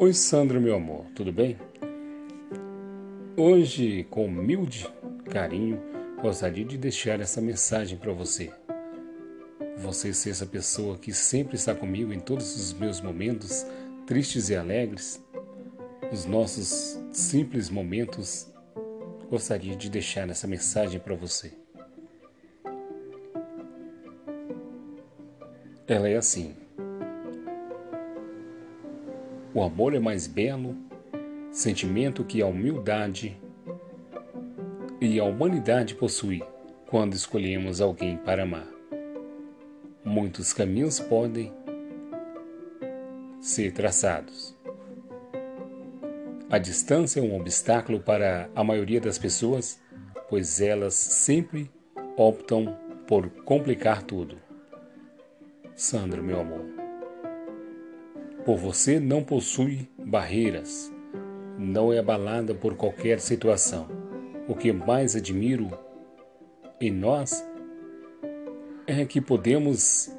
Oi, Sandra, meu amor, tudo bem? Hoje, com humilde carinho, gostaria de deixar essa mensagem para você. Você ser essa pessoa que sempre está comigo em todos os meus momentos, tristes e alegres, os nossos simples momentos, gostaria de deixar essa mensagem para você. Ela é assim. O amor é mais belo, sentimento que a humildade e a humanidade possui quando escolhemos alguém para amar. Muitos caminhos podem ser traçados. A distância é um obstáculo para a maioria das pessoas, pois elas sempre optam por complicar tudo. Sandra, meu amor. Por você não possui barreiras, não é abalada por qualquer situação. O que mais admiro em nós é que podemos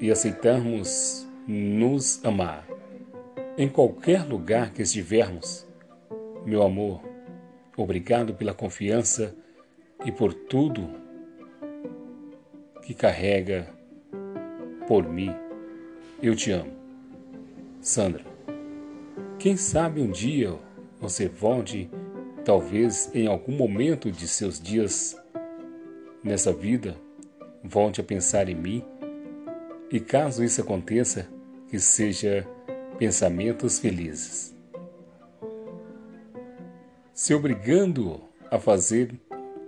e aceitamos nos amar. Em qualquer lugar que estivermos, meu amor, obrigado pela confiança e por tudo que carrega por mim. Eu te amo. Sandra, quem sabe um dia você volte, talvez em algum momento de seus dias nessa vida, volte a pensar em mim, e caso isso aconteça, que seja pensamentos felizes. Se obrigando a fazer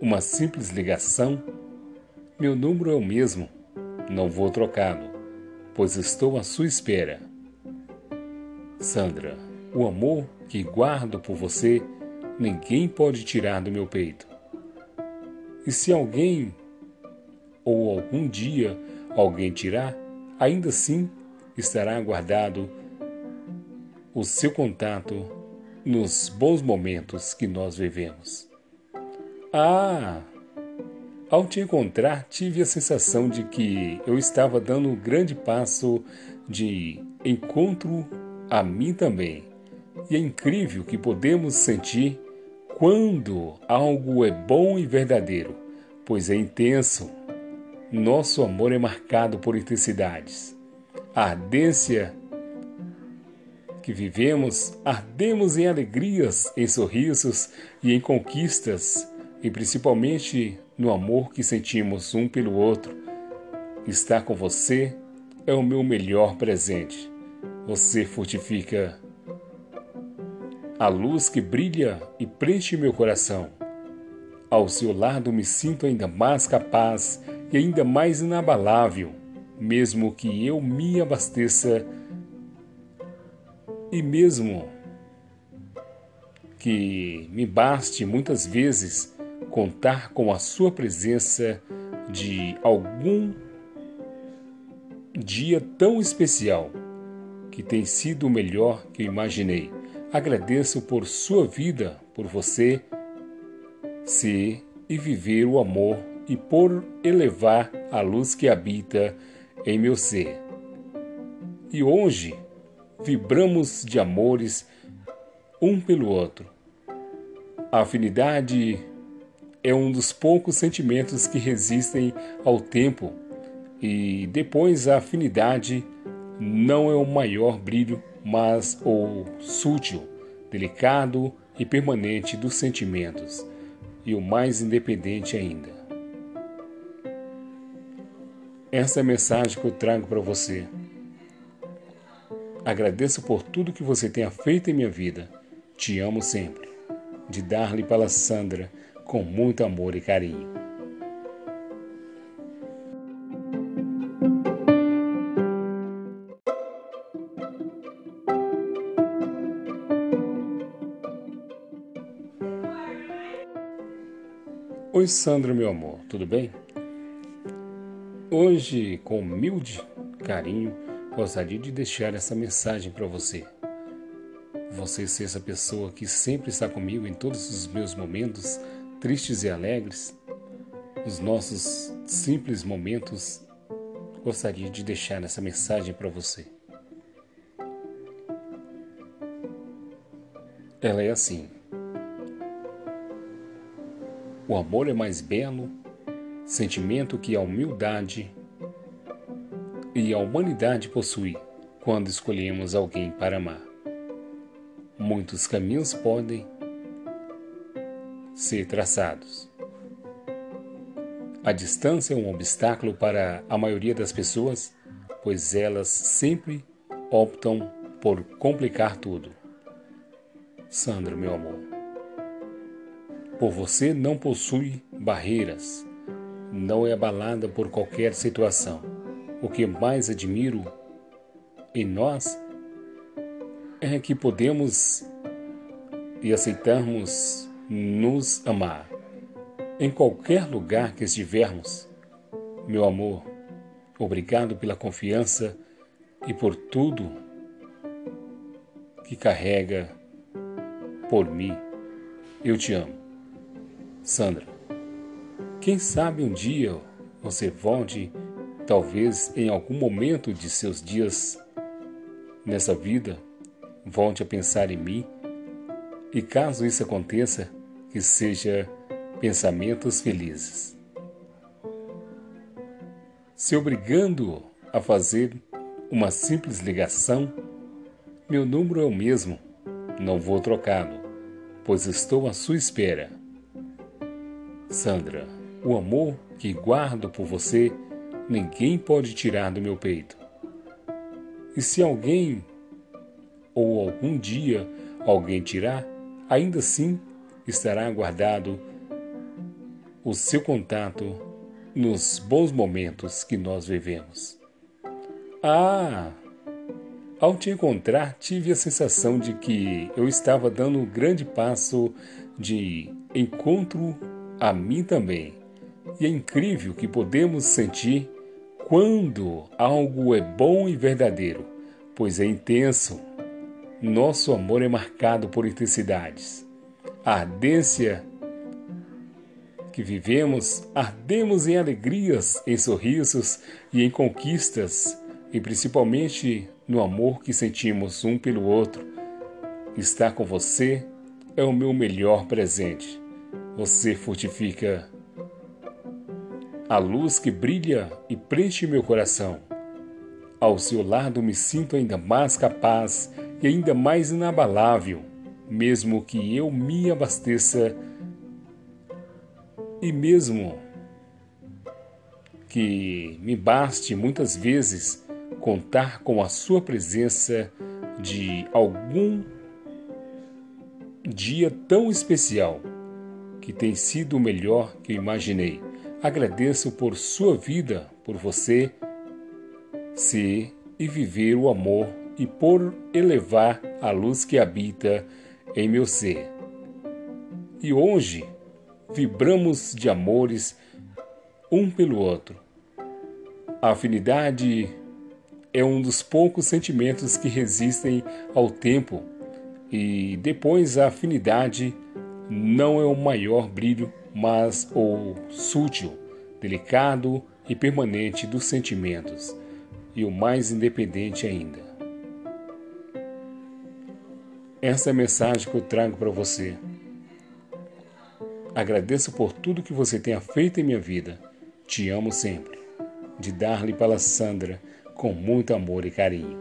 uma simples ligação, meu número é o mesmo, não vou trocá-lo, pois estou à sua espera. Sandra, o amor que guardo por você ninguém pode tirar do meu peito. E se alguém ou algum dia alguém tirar, ainda assim estará guardado o seu contato nos bons momentos que nós vivemos. Ah! Ao te encontrar, tive a sensação de que eu estava dando um grande passo de encontro a mim também. E é incrível que podemos sentir quando algo é bom e verdadeiro, pois é intenso. Nosso amor é marcado por intensidades. A ardência que vivemos, ardemos em alegrias, em sorrisos e em conquistas, e principalmente no amor que sentimos um pelo outro. Estar com você é o meu melhor presente. Você fortifica a luz que brilha e preenche meu coração. Ao seu lado me sinto ainda mais capaz e ainda mais inabalável, mesmo que eu me abasteça e mesmo que me baste muitas vezes contar com a sua presença de algum dia tão especial que tem sido o melhor que imaginei. Agradeço por sua vida, por você ser e viver o amor e por elevar a luz que habita em meu ser. E hoje vibramos de amores um pelo outro. A afinidade é um dos poucos sentimentos que resistem ao tempo, e depois a afinidade não é o maior brilho, mas o sutil, delicado e permanente dos sentimentos, e o mais independente ainda. Essa é a mensagem que eu trago para você. Agradeço por tudo que você tenha feito em minha vida. Te amo sempre. De Darly para Sandra, com muito amor e carinho. Oi, Sandra, meu amor, tudo bem? Hoje, com humilde carinho, gostaria de deixar essa mensagem para você. Você ser essa pessoa que sempre está comigo em todos os meus momentos, tristes e alegres, nos nossos simples momentos, gostaria de deixar essa mensagem para você. Ela é assim. O amor é mais belo, sentimento que a humildade e a humanidade possui quando escolhemos alguém para amar. Muitos caminhos podem ser traçados. A distância é um obstáculo para a maioria das pessoas, pois elas sempre optam por complicar tudo. Sandra, meu amor, por você não possui barreiras, não é abalada por qualquer situação. O que mais admiro em nós é que podemos e aceitamos nos amar em qualquer lugar que estivermos. Meu amor, obrigado pela confiança e por tudo que carrega por mim. Eu te amo. Sandra, quem sabe um dia você volte, talvez em algum momento de seus dias nessa vida, volte a pensar em mim e caso isso aconteça, que seja pensamentos felizes. Se obrigando a fazer uma simples ligação, meu número é o mesmo, não vou trocá-lo, pois estou à sua espera. Sandra, o amor que guardo por você, ninguém pode tirar do meu peito. E se alguém ou algum dia alguém tirar, ainda assim estará guardado o seu contato nos bons momentos que nós vivemos. Ah! Ao te encontrar, tive a sensação de que eu estava dando um grande passo de encontro a mim também. E é incrível que podemos sentir quando algo é bom e verdadeiro, pois é intenso. Nosso amor é marcado por intensidades. Ardência que vivemos, ardemos em alegrias, em sorrisos e em conquistas, e principalmente no amor que sentimos um pelo outro. Estar com você é o meu melhor presente. Você fortifica a luz que brilha e preenche meu coração. Ao seu lado me sinto ainda mais capaz e ainda mais inabalável, mesmo que eu me abasteça e mesmo que me baste muitas vezes contar com a sua presença de algum dia tão especial, que tem sido o melhor que imaginei. Agradeço por sua vida, por você ser e viver o amor e por elevar a luz que habita em meu ser. E hoje vibramos de amores um pelo outro. A afinidade é um dos poucos sentimentos que resistem ao tempo, e depois a afinidade não é o maior brilho, mas o sutil, delicado e permanente dos sentimentos, e o mais independente ainda. Essa é a mensagem que eu trago para você. Agradeço por tudo que você tenha feito em minha vida. Te amo sempre. De Darly para Sandra, com muito amor e carinho.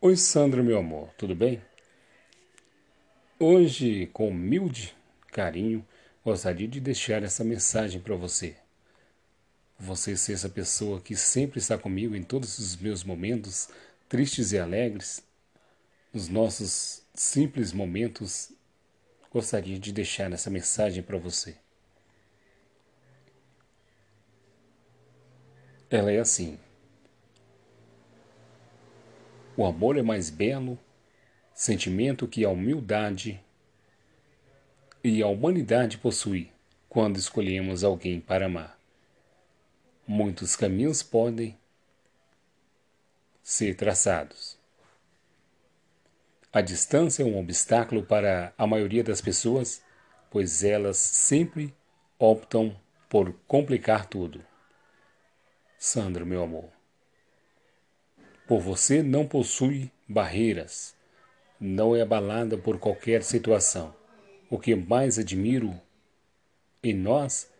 Oi, Sandra, meu amor, tudo bem? Hoje, com humilde carinho, gostaria de deixar essa mensagem para você você ser essa pessoa que sempre está comigo em todos os meus momentos, tristes e alegres, nos nossos simples momentos, gostaria de deixar essa mensagem para você. Ela é assim. O amor é mais belo, sentimento que a humildade e a humanidade possui quando escolhemos alguém para amar. Muitos caminhos podem ser traçados. A distância é um obstáculo para a maioria das pessoas, pois elas sempre optam por complicar tudo. Sandro, meu amor, por você não possui barreiras, não é abalada por qualquer situação. O que mais admiro em nós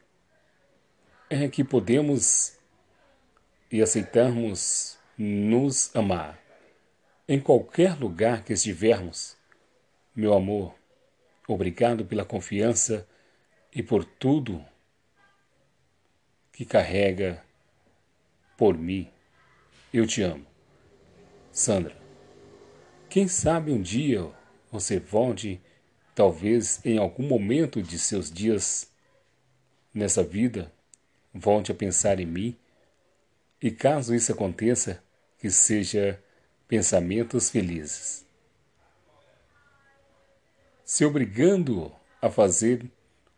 é que podemos e aceitamos nos amar em qualquer lugar que estivermos. Meu amor, obrigado pela confiança e por tudo que carrega por mim. Eu te amo. Sandra, quem sabe um dia você volte, talvez em algum momento de seus dias nessa vida, volte a pensar em mim, e caso isso aconteça, que seja pensamentos felizes. Se obrigando a fazer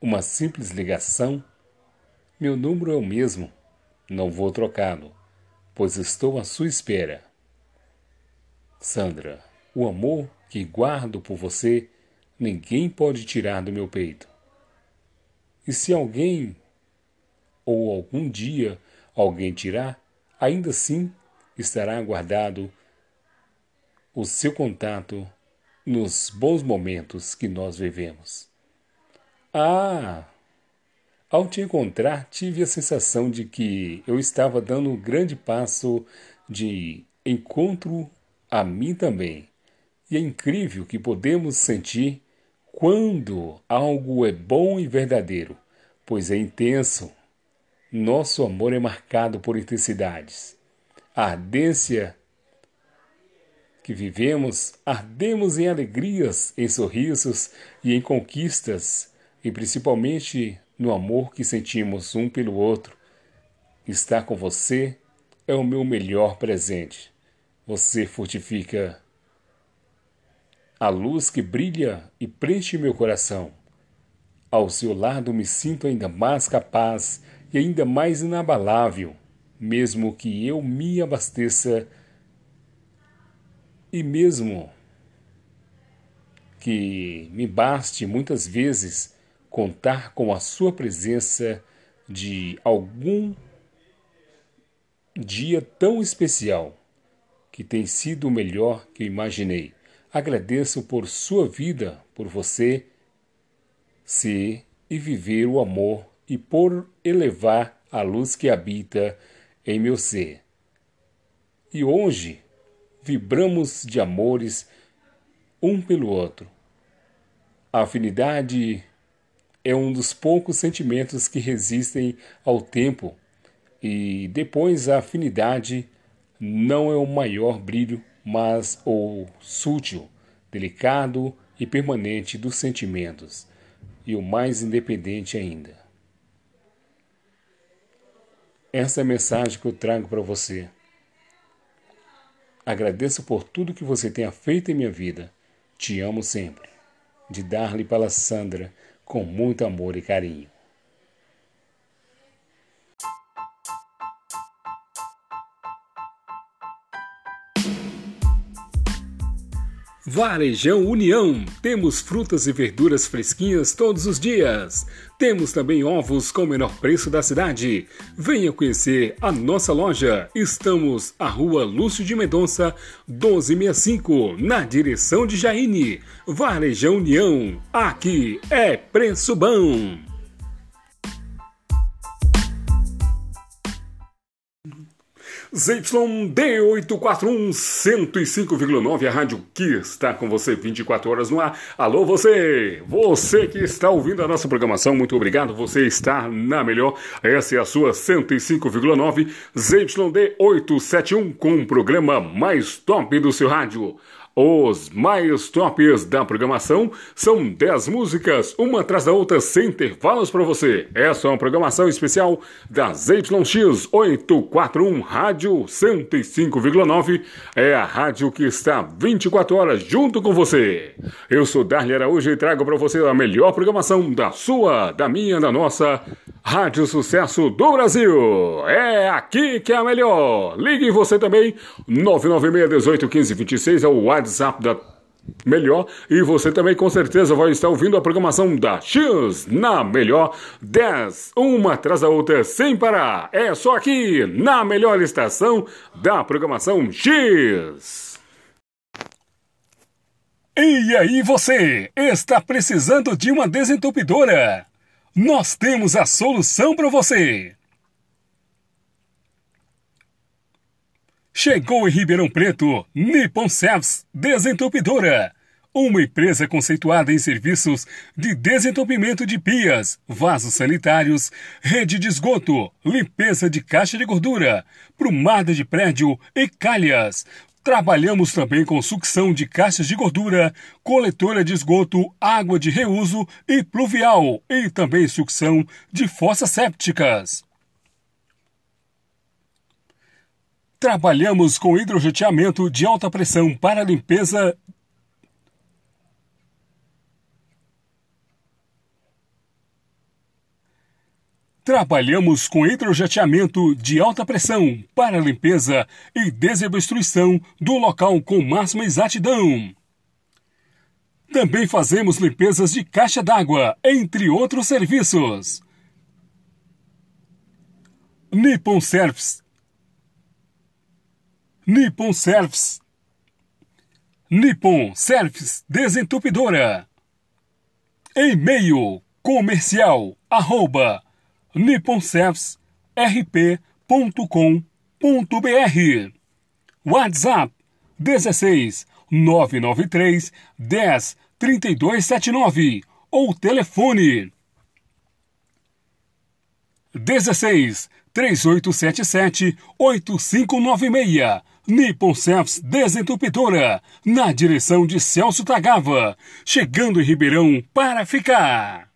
uma simples ligação, meu número é o mesmo, não vou trocá-lo, pois estou à sua espera. Sandra, o amor que guardo por você ninguém pode tirar do meu peito. E se alguém ou algum dia alguém tirar, ainda assim estará guardado o seu contato nos bons momentos que nós vivemos. Ah! Ao te encontrar, tive a sensação de que eu estava dando um grande passo de encontro a mim também. E é incrível que podemos sentir quando algo é bom e verdadeiro, pois é intenso. Nosso amor é marcado por intensidades. A ardência que vivemos, ardemos em alegrias, em sorrisos e em conquistas, e principalmente no amor que sentimos um pelo outro. Estar com você é o meu melhor presente. Você fortifica a luz que brilha e preenche meu coração. Ao seu lado me sinto ainda mais capaz e ainda mais inabalável, mesmo que eu me abasteça e mesmo que me baste muitas vezes contar com a sua presença de algum dia tão especial, que tem sido o melhor que eu imaginei. Agradeço por sua vida, por você ser e viver o amor e por elevar a luz que habita em meu ser. E hoje vibramos de amores um pelo outro. A afinidade é um dos poucos sentimentos que resistem ao tempo, e depois a afinidade não é o maior brilho, mas o sútil, delicado e permanente dos sentimentos, e o mais independente ainda. Essa é a mensagem que eu trago para você. Agradeço por tudo que você tenha feito em minha vida. Te amo sempre. De Darly para Sandra, com muito amor e carinho. Varejão União. Temos frutas e verduras fresquinhas todos os dias. Temos também ovos com o menor preço da cidade. Venha conhecer a nossa loja. Estamos à rua Lúcio de Mendonça, 1265, na direção de Jaine. Varejão União. Aqui é preço bom. ZYD841 105,9, a rádio que está com você 24 horas no ar. Alô, você! Você que está ouvindo a nossa programação, muito obrigado. Você está na melhor. Essa é a sua 105,9 ZYD871 com o programa mais top do seu rádio. Os mais tops da programação são 10 músicas, uma atrás da outra, sem intervalos para você. Essa é uma programação especial da ZYX 841 Rádio 105,9. É a rádio que está 24 horas junto com você. Eu sou Darley Araújo e trago para você a melhor programação da sua, da minha, da nossa Rádio Sucesso do Brasil. É aqui que é a melhor. Ligue você também, 996 18 15 26 é o WhatsApp da melhor e você também com certeza vai estar ouvindo a programação da X na melhor 10, uma atrás da outra sem parar. É só aqui na melhor estação da programação X. E aí você, está precisando de uma desentupidora? Nós temos a solução para você. Chegou em Ribeirão Preto, Nippon Service Desentupidora. Uma empresa conceituada em serviços de desentupimento de pias, vasos sanitários, rede de esgoto, limpeza de caixa de gordura, prumada de prédio e calhas. Trabalhamos também com sucção de caixas de gordura, coletora de esgoto, água de reuso e pluvial, e também sucção de fossas sépticas. Trabalhamos com hidrojeteamento de alta pressão para limpeza Trabalhamos com hidrojeteamento de alta pressão para limpeza e desobstrução do local com máxima exatidão. Também fazemos limpezas de caixa d'água, entre outros serviços. Nippon Service Nippon Service. Nippon Service Desentupidora. E-mail comercial arroba nipponservicerp.com.br WhatsApp 16 993 10 3279 ou telefone 16 3877 8596 Nippon Selfs Desentupidora, na direção de Celso Tagava, chegando em Ribeirão para ficar.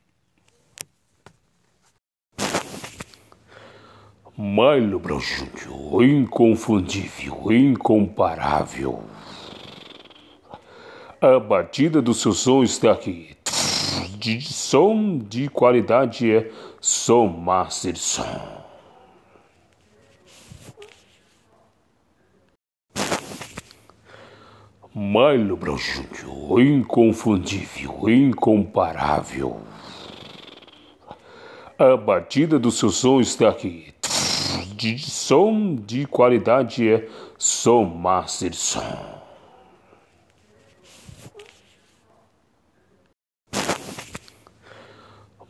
Milo Jr., inconfundível, incomparável. A batida do seu som está aqui. De som de qualidade é Som Master Som. Milo Jr., inconfundível, incomparável. A batida do seu som está aqui. De som de qualidade é Som Master Som.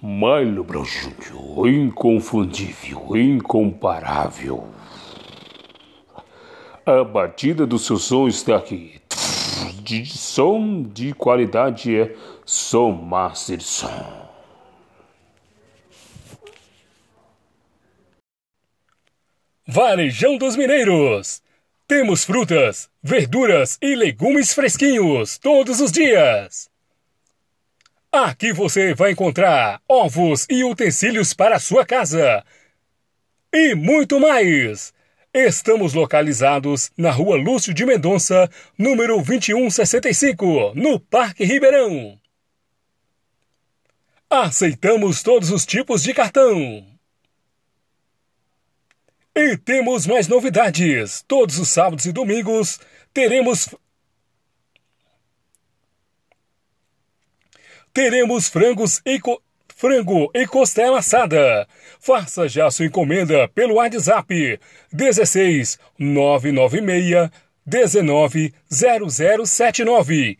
Milo Brown Jr., inconfundível, incomparável. A batida do seu som está aqui de som de qualidade é Som Master Som. Varejão dos Mineiros. Temos frutas, verduras e legumes fresquinhos todos os dias. Aqui você vai encontrar ovos e utensílios para a sua casa. E muito mais. Estamos localizados na rua Lúcio de Mendonça, número 2165, no Parque Ribeirão. Aceitamos todos os tipos de cartão. E temos mais novidades. Todos os sábados e domingos teremos teremos frangos e co frango e costela assada. Faça já sua encomenda pelo WhatsApp 16 996 19 0079.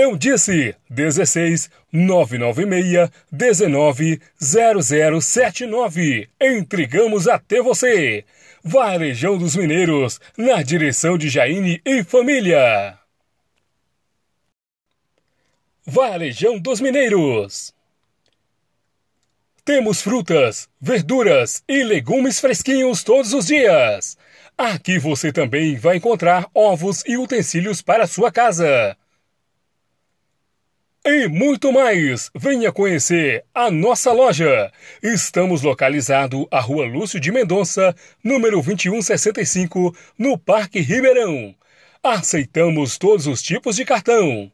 Eu disse 16 996 19 0079. Entregamos até você. Varejão dos Mineiros, na direção de Jaine e família. Varejão dos Mineiros. Temos frutas, verduras e legumes fresquinhos todos os dias. Aqui você também vai encontrar ovos e utensílios para sua casa. E muito mais! Venha conhecer a nossa loja. Estamos localizados à Rua Lúcio de Mendonça, número 2165, no Parque Ribeirão. Aceitamos todos os tipos de cartão.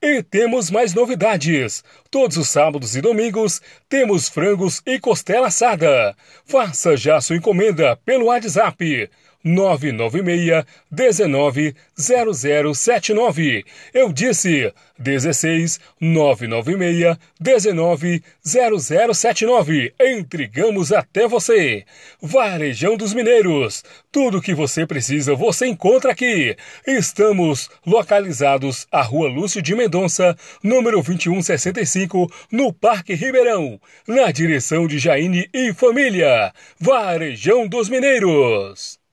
E temos mais novidades. Todos os sábados e domingos temos frangos e costela assada. Faça já sua encomenda pelo WhatsApp 996 19 0079. Eu disse 16 996 19 0079. Entregamos até você. Varejão dos Mineiros. Tudo que você precisa você encontra aqui. Estamos localizados à Rua Lúcio de Mendonça, número 2165, no Parque Ribeirão, na direção de Jaine e Família. Varejão dos Mineiros.